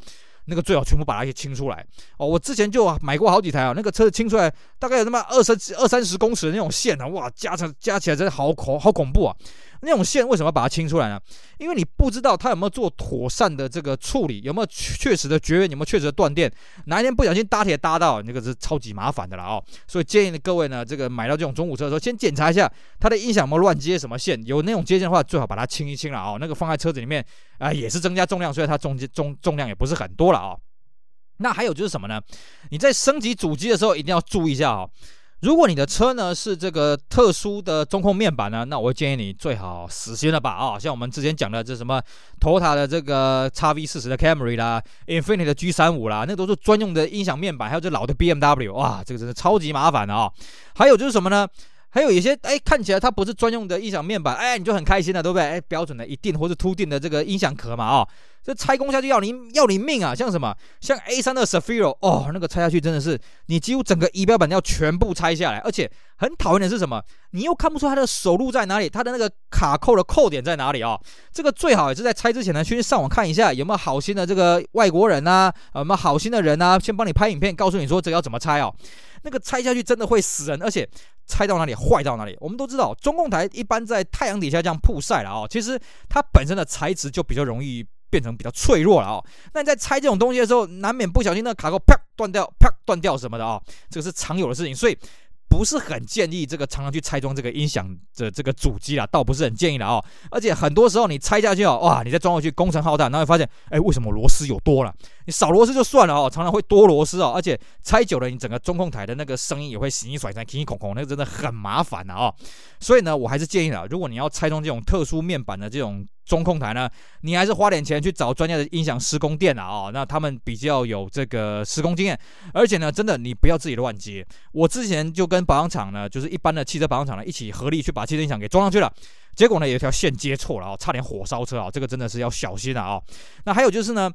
Speaker 1: 那个最好全部把它给清出来哦！我之前就买过好几台啊，那个车子清出来大概有他妈二十二三十公尺的那种线啊，哇，加成加起来真的好恐好恐怖啊！那种线为什么把它清出来呢？因为你不知道它有没有做妥善的这个处理，有没有确实的绝缘，有没有确实的断电，哪一天不小心搭铁搭到，那个是超级麻烦的了哦。所以建议各位呢，这个买到这种中古车的时候，先检查一下它的音响有没有乱接什么线，有那种接线的话，最好把它清一清了哦。那个放在车子里面啊、也是增加重量，所以它重重重量也不是很多了哦。那还有就是什么呢？你在升级主机的时候一定要注意一下哦。如果你的车呢是这个特殊的中控面板呢，那我建议你最好死心了吧啊！像我们之前讲的这什么 t o t a 的这个 x V 四十的 Camry 啦，Infinity 的 G 三五啦，那都是专用的音响面板，还有这老的 BMW，哇，这个真的超级麻烦的啊！还有就是什么呢？还有一些哎，看起来它不是专用的音响面板，哎，你就很开心了，对不对？哎，标准的一定或是凸定的这个音响壳嘛，啊。这拆工下去要你要你命啊！像什么，像 A3 的 Sphero 哦，那个拆下去真的是你几乎整个仪表板要全部拆下来，而且很讨厌的是什么？你又看不出它的手路在哪里，它的那个卡扣的扣点在哪里啊、哦？这个最好也是在拆之前呢，去上网看一下有没有好心的这个外国人啊，有没有好心的人啊，先帮你拍影片，告诉你说这要怎么拆哦。那个拆下去真的会死人，而且拆到哪里坏到哪里。我们都知道，中控台一般在太阳底下这样曝晒了啊、哦，其实它本身的材质就比较容易。变成比较脆弱了啊、哦，那你在拆这种东西的时候，难免不小心那卡扣啪断掉，啪断掉什么的啊、哦，这个是常有的事情，所以不是很建议这个常常去拆装这个音响的这个主机啦，倒不是很建议的哦。而且很多时候你拆下去哦，哇，你再装回去工程浩大，然后发现，哎，为什么螺丝有多了？你少螺丝就算了哦，常常会多螺丝哦，而且拆久了，你整个中控台的那个声音也会洗洗甩甩、叮叮孔孔，那个真的很麻烦的哦。所以呢，我还是建议的，如果你要拆装这种特殊面板的这种。中控台呢，你还是花点钱去找专业的音响施工店啊，哦，那他们比较有这个施工经验，而且呢，真的你不要自己乱接。我之前就跟保养厂呢，就是一般的汽车保养厂呢，一起合力去把汽车音响给装上去了，结果呢，有一条线接错了啊，差点火烧车啊，这个真的是要小心的啊。那还有就是呢，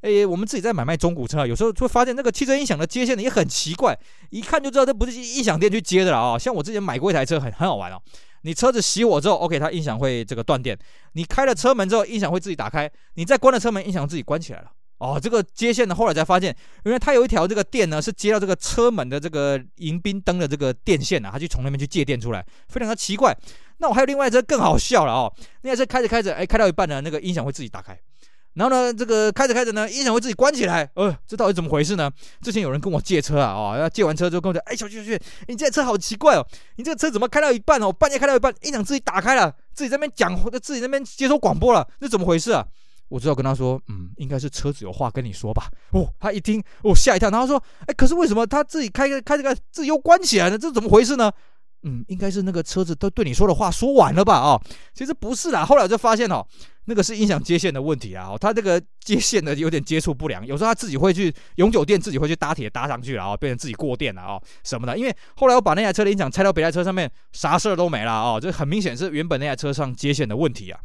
Speaker 1: 诶，我们自己在买卖中古车，有时候会发现那个汽车音响的接线呢也很奇怪，一看就知道这不是音响店去接的了啊。像我之前买过一台车，很很好玩哦。你车子熄火之后，OK，它音响会这个断电。你开了车门之后，音响会自己打开。你再关了车门，音响自己关起来了。哦，这个接线呢，后来才发现，因为它有一条这个电呢，是接到这个车门的这个迎宾灯的这个电线啊，它就从那边去借电出来，非常的奇怪。那我还有另外一车更好笑了哦，那台车开着开着，哎，开到一半呢，那个音响会自己打开。然后呢，这个开着开着呢，音响会自己关起来。呃，这到底怎么回事呢？之前有人跟我借车啊，哦，借完车之后跟我讲，哎，小旭小旭，你这车好奇怪哦，你这个车怎么开到一半哦，半夜开到一半，音响自己打开了，自己在那边讲，自己在那边接收广播了，这怎么回事啊？我只好跟他说，嗯，应该是车子有话跟你说吧。哦，他一听，哦，吓一跳，然后说，哎，可是为什么他自己开开开这个，自己又关起来了？这怎么回事呢？嗯，应该是那个车子都对你说的话说完了吧？哦，其实不是啦。后来我就发现哦，那个是音响接线的问题啊。哦，它这个接线呢有点接触不良，有时候它自己会去永久电，自己会去搭铁搭上去了，哦，变成自己过电了啊，哦，什么的。因为后来我把那台车的音响拆到别台车上面，啥事儿都没了哦，这很明显是原本那台车上接线的问题啊。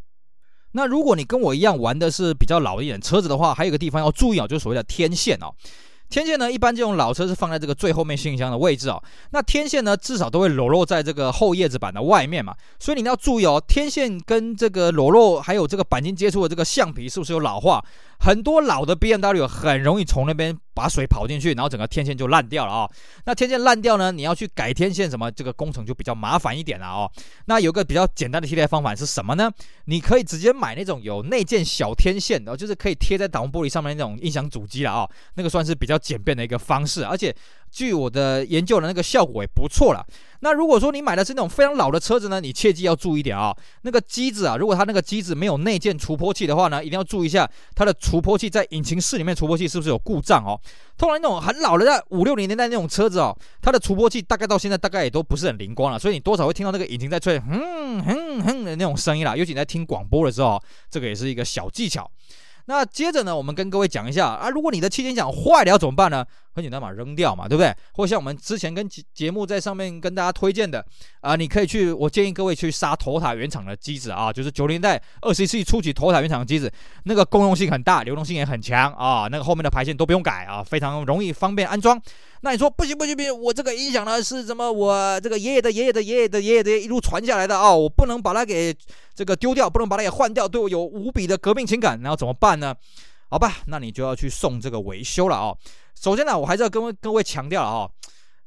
Speaker 1: 那如果你跟我一样玩的是比较老一点车子的话，还有一个地方要注意啊，就是所谓的天线哦。天线呢，一般这种老车是放在这个最后面信箱的位置啊。那天线呢，至少都会裸露在这个后叶子板的外面嘛。所以你要注意哦，天线跟这个裸露还有这个钣金接触的这个橡皮是不是有老化？很多老的 BMW 很容易从那边把水跑进去，然后整个天线就烂掉了啊、那天线烂掉呢，你要去改天线什么，这个工程就比较麻烦一点了哦。那有个比较简单的替代方法是什么呢？你可以直接买那种有内建小天线然后，就是可以贴在挡风玻璃上面那种音响主机了啊、那个算是比较简便的一个方式，而且据我的研究的那个效果也不错了。那如果说你买的是那种非常老的车子呢，你切记要注意一点啊、那个机子啊，如果它那个机子没有内建除波器的话呢，一定要注意一下它的除波器在引擎室里面除波器是不是有故障哦。通常那种很老的在五六零年代那种车子哦，它的除波器大概到现在大概也都不是很灵光了，所以你多少会听到那个引擎在吹哼哼哼的那种声音啦。尤其你在听广播的时候，这个也是一个小技巧。那接着呢，我们跟各位讲一下啊，如果你的气门响坏了要怎么办呢？很简单嘛，扔掉嘛，对不对？或像我们之前跟节节目在上面跟大家推荐的啊，你可以去，我建议各位去杀头塔原厂的机子啊，就是九零代二十一世纪初期头塔原厂的机子，那个功用性很大，流动性也很强啊，那个后面的排线都不用改啊，非常容易方便安装。那你说不行不行不行，我这个音响呢是什么？我这个爷爷的爷爷的爷爷的爷爷的一路传下来的啊，我不能把它给这个丢掉，不能把它给换掉，对我有无比的革命情感，然后怎么办呢？好吧，那你就要去送这个维修了啊。首先呢，我还是要跟各位强调了啊，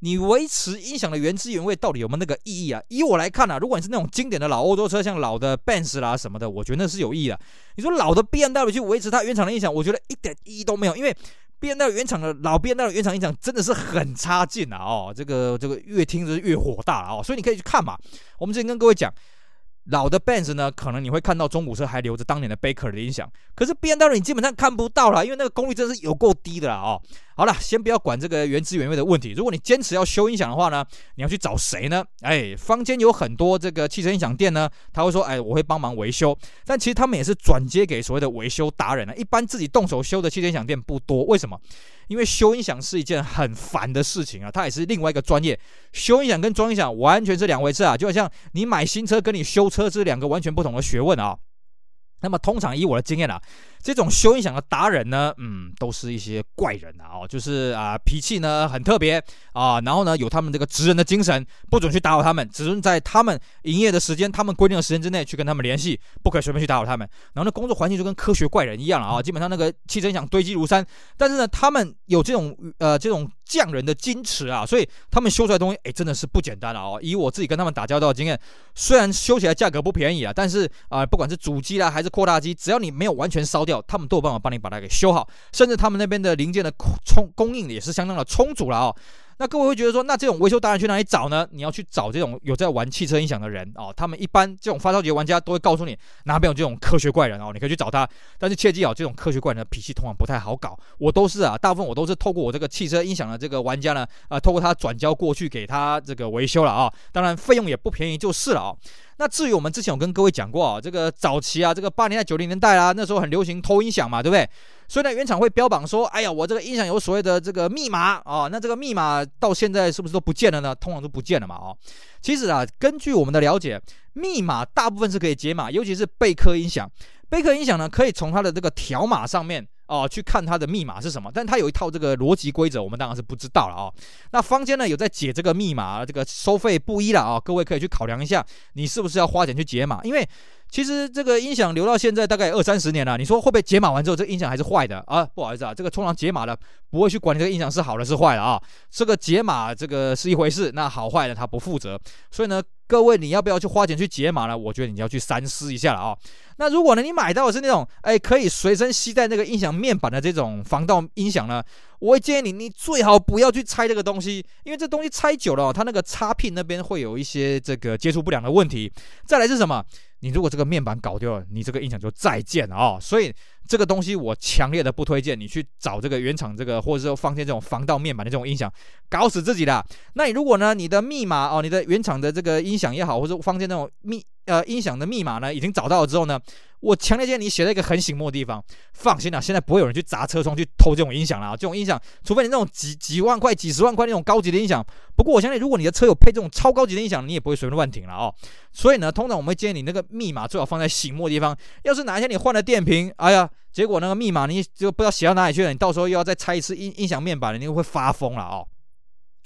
Speaker 1: 你维持音响的原汁原味到底有没有那个意义啊？以我来看啊，如果你是那种经典的老欧洲车，像老的 Benz 啦什么的，我觉得那是有意义的。你说老的 BMW 去维持它原厂的音响，我觉得一点意义都没有，因为 BMW 原厂的老 BMW 原厂音响真的是很差劲啊！哦，这个这个越听着越火大了哦，所以你可以去看嘛。我们之前跟各位讲。老的 Benz 呢，可能你会看到中古车还留着当年的 Baker 的音响，可是 BMW 你基本上看不到了，因为那个功率真的是有够低的啦哦。好了，先不要管这个原汁原味的问题。如果你坚持要修音响的话呢，你要去找谁呢？哎，坊间有很多这个汽车音响店呢，他会说，哎，我会帮忙维修，但其实他们也是转接给所谓的维修达人啊。一般自己动手修的汽车音响店不多，为什么？因为修音响是一件很烦的事情啊，它也是另外一个专业。修音响跟装音响完全是两回事啊，就好像你买新车跟你修车是两个完全不同的学问啊。那么通常以我的经验啊。这种修音响的达人呢，嗯，都是一些怪人啊，哦，就是啊，脾气呢很特别啊，然后呢有他们这个职人的精神，不准去打扰他们，只能在他们营业的时间、他们规定的时间之内去跟他们联系，不可以随便去打扰他们。然后呢，工作环境就跟科学怪人一样了啊，基本上那个汽车音响堆积如山，但是呢，他们有这种呃这种匠人的矜持啊，所以他们修出来的东西，哎，真的是不简单了哦。以我自己跟他们打交道的经验，虽然修起来价格不便宜啊，但是啊，不管是主机啦还是扩大机，只要你没有完全烧掉。他们都有办法帮你把它给修好，甚至他们那边的零件的充供应也是相当的充足了哦。那各位会觉得说，那这种维修达人去哪里找呢？你要去找这种有在玩汽车音响的人哦。他们一般这种发烧级玩家都会告诉你哪边有这种科学怪人哦，你可以去找他。但是切记哦，这种科学怪人的脾气通常不太好搞。我都是啊，大部分我都是透过我这个汽车音响的这个玩家呢，啊、透过他转交过去给他这个维修了啊、当然费用也不便宜就是了啊、哦。那至于我们之前有跟各位讲过啊，这个早期啊，这个八零年代九零年代啊，那时候很流行偷音响嘛，对不对？所以呢，原厂会标榜说，哎呀，我这个音响有所谓的这个密码啊，那这个密码到现在是不是都不见了呢？通常都不见了嘛，哦，其实啊，根据我们的了解，密码大部分是可以解码，尤其是贝壳音响，贝壳音响呢，可以从它的这个条码上面。哦，去看它的密码是什么？但它有一套这个逻辑规则，我们当然是不知道了啊、哦。那坊间呢有在解这个密码，这个收费不一了啊、哦。各位可以去考量一下，你是不是要花钱去解码？因为其实这个音响留到现在大概二三十年了，你说会不会解码完之后这个音响还是坏的啊？不好意思啊，这个通常解码的不会去管你这个音响是好的是坏的啊。这个解码这个是一回事，那好坏的他不负责。所以呢，各位你要不要去花钱去解码呢？我觉得你要去三思一下了啊、那如果呢，你买到的是那种，哎，可以随身携带那个音响面板的这种防盗音响呢，我会建议你，你最好不要去拆这个东西，因为这东西拆久了，它那个插片那边会有一些这个接触不良的问题。再来是什么？你如果这个面板搞掉了，你这个音响就再见了啊！所以这个东西我强烈的不推荐你去找这个原厂这个，或者说放进这种防盗面板的这种音响，搞死自己的。那你如果呢，你的密码哦，你的原厂的这个音响也好，或者放进那种密。呃，音响的密码呢，已经找到了之后呢，我强烈建议你写在一个很醒目的地方。放心啦，现在不会有人去砸车窗去偷这种音响了啊。这种音响，除非你那种几几万块、几十万块那种高级的音响。不过我相信，如果你的车有配这种超高级的音响，你也不会随便乱停了哦。所以呢，通常我们会建议你那个密码最好放在醒目的地方。要是哪一天你换了电瓶，哎呀，结果那个密码你就不知道写到哪里去了，你到时候又要再拆一次音音响面板，你就会发疯了哦。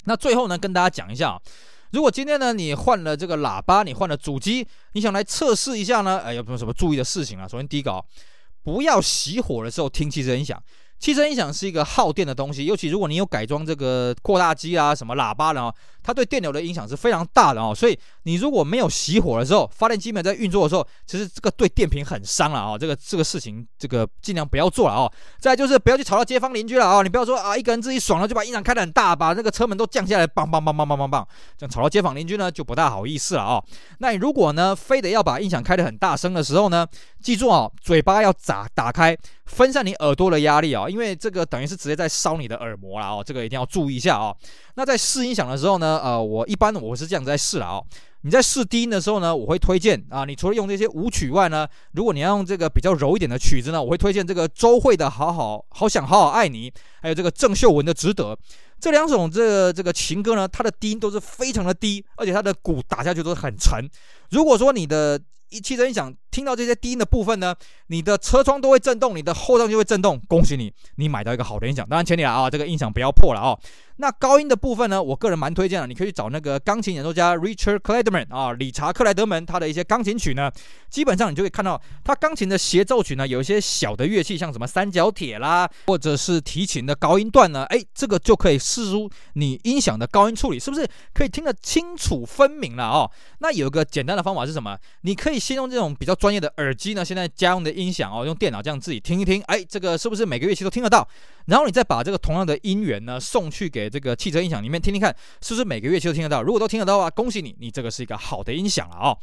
Speaker 1: 那最后呢，跟大家讲一下啊。如果今天呢，你换了这个喇叭，你换了主机，你想来测试一下呢？哎，有没有什么注意的事情啊？首先第一个啊，不要熄火的时候听汽车音响，汽车音响是一个耗电的东西，尤其如果你有改装这个扩大机啊、什么喇叭的哦，它对电流的影响是非常大的哦。所以你如果没有熄火的时候，发电机没有在运作的时候，其实这个对电瓶很伤了哦。这个这个事情，这个尽量不要做了哦。再就是不要去吵到街坊邻居了哦。你不要说啊，一个人自己爽了就把音响开得很大，把那个车门都降下来，梆梆梆梆梆梆梆，这样吵到街坊邻居呢就不大好意思了哦。那你如果呢非得要把音响开得很大声的时候呢，记住哦，嘴巴要打打开。分散你耳朵的压力啊，因为这个等于是直接在烧你的耳膜了哦，这个一定要注意一下哦。那在试音响的时候呢，呃，我一般我是这样子在试了哦。你在试低音的时候呢，我会推荐啊，你除了用这些舞曲外呢，如果你要用这个比较柔一点的曲子呢，我会推荐这个周慧的好好好想好好爱你，还有这个郑秀文的值得这两种这个这个情歌呢，它的低音都是非常的低，而且它的鼓打下去都是很沉。如果说你的一汽车音响听到这些低音的部分呢，你的车窗都会震动，你的后窗就会震动。恭喜你，你买到一个好的音响。当然前提啊，这个音响不要破了啊。那高音的部分呢，我个人蛮推荐的，你可以去找那个钢琴演奏家 Richard Clayderman 啊，理查克莱德门他的一些钢琴曲呢，基本上你就可以看到他钢琴的协奏曲呢，有一些小的乐器，像什么三角铁啦，或者是提琴的高音段呢，哎，这个就可以试出你音响的高音处理，是不是可以听得清楚分明了哦？那有一个简单的方法是什么？你可以先用这种比较专业的耳机呢，现在家用的音响哦，用电脑这样自己听一听，哎，这个是不是每个乐器都听得到？然后你再把这个同样的音源呢送去给这个汽车音响里面听听看，是不是每个乐器都听得到？如果都听得到的话，恭喜你，你这个是一个好的音响了哦。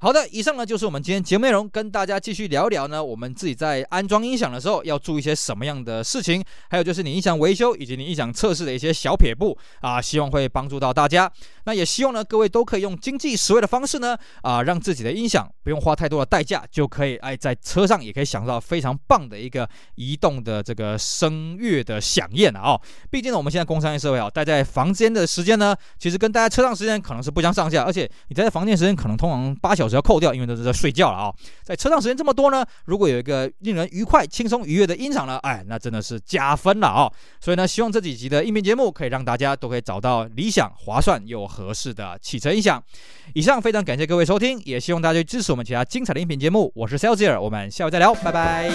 Speaker 1: 好的，以上呢就是我们今天节目内容，跟大家继续聊聊呢，我们自己在安装音响的时候要注意一些什么样的事情，还有就是你音响维修以及你音响测试的一些小撇步啊，希望会帮助到大家。那也希望呢各位都可以用经济实惠的方式呢啊，让自己的音响不用花太多的代价，就可以哎在车上也可以享受到非常棒的一个移动的这个声乐的响宴啊。毕竟呢我们现在工商业社会啊，待在房间的时间呢，其实跟待在车上时间可能是不相上下，而且你待在房间时间可能通常八小。只要扣掉，因为都是在睡觉了啊、在车上时间这么多呢，如果有一个令人愉快、轻松、愉悦的音场呢，哎，那真的是加分了啊、哦。所以呢，希望这几集的音频节目可以让大家都可以找到理想、划算又合适的汽车音响。以上非常感谢各位收听，也希望大家支持我们其他精彩的音频节目。我是 Celsior，我们下回再聊，拜拜。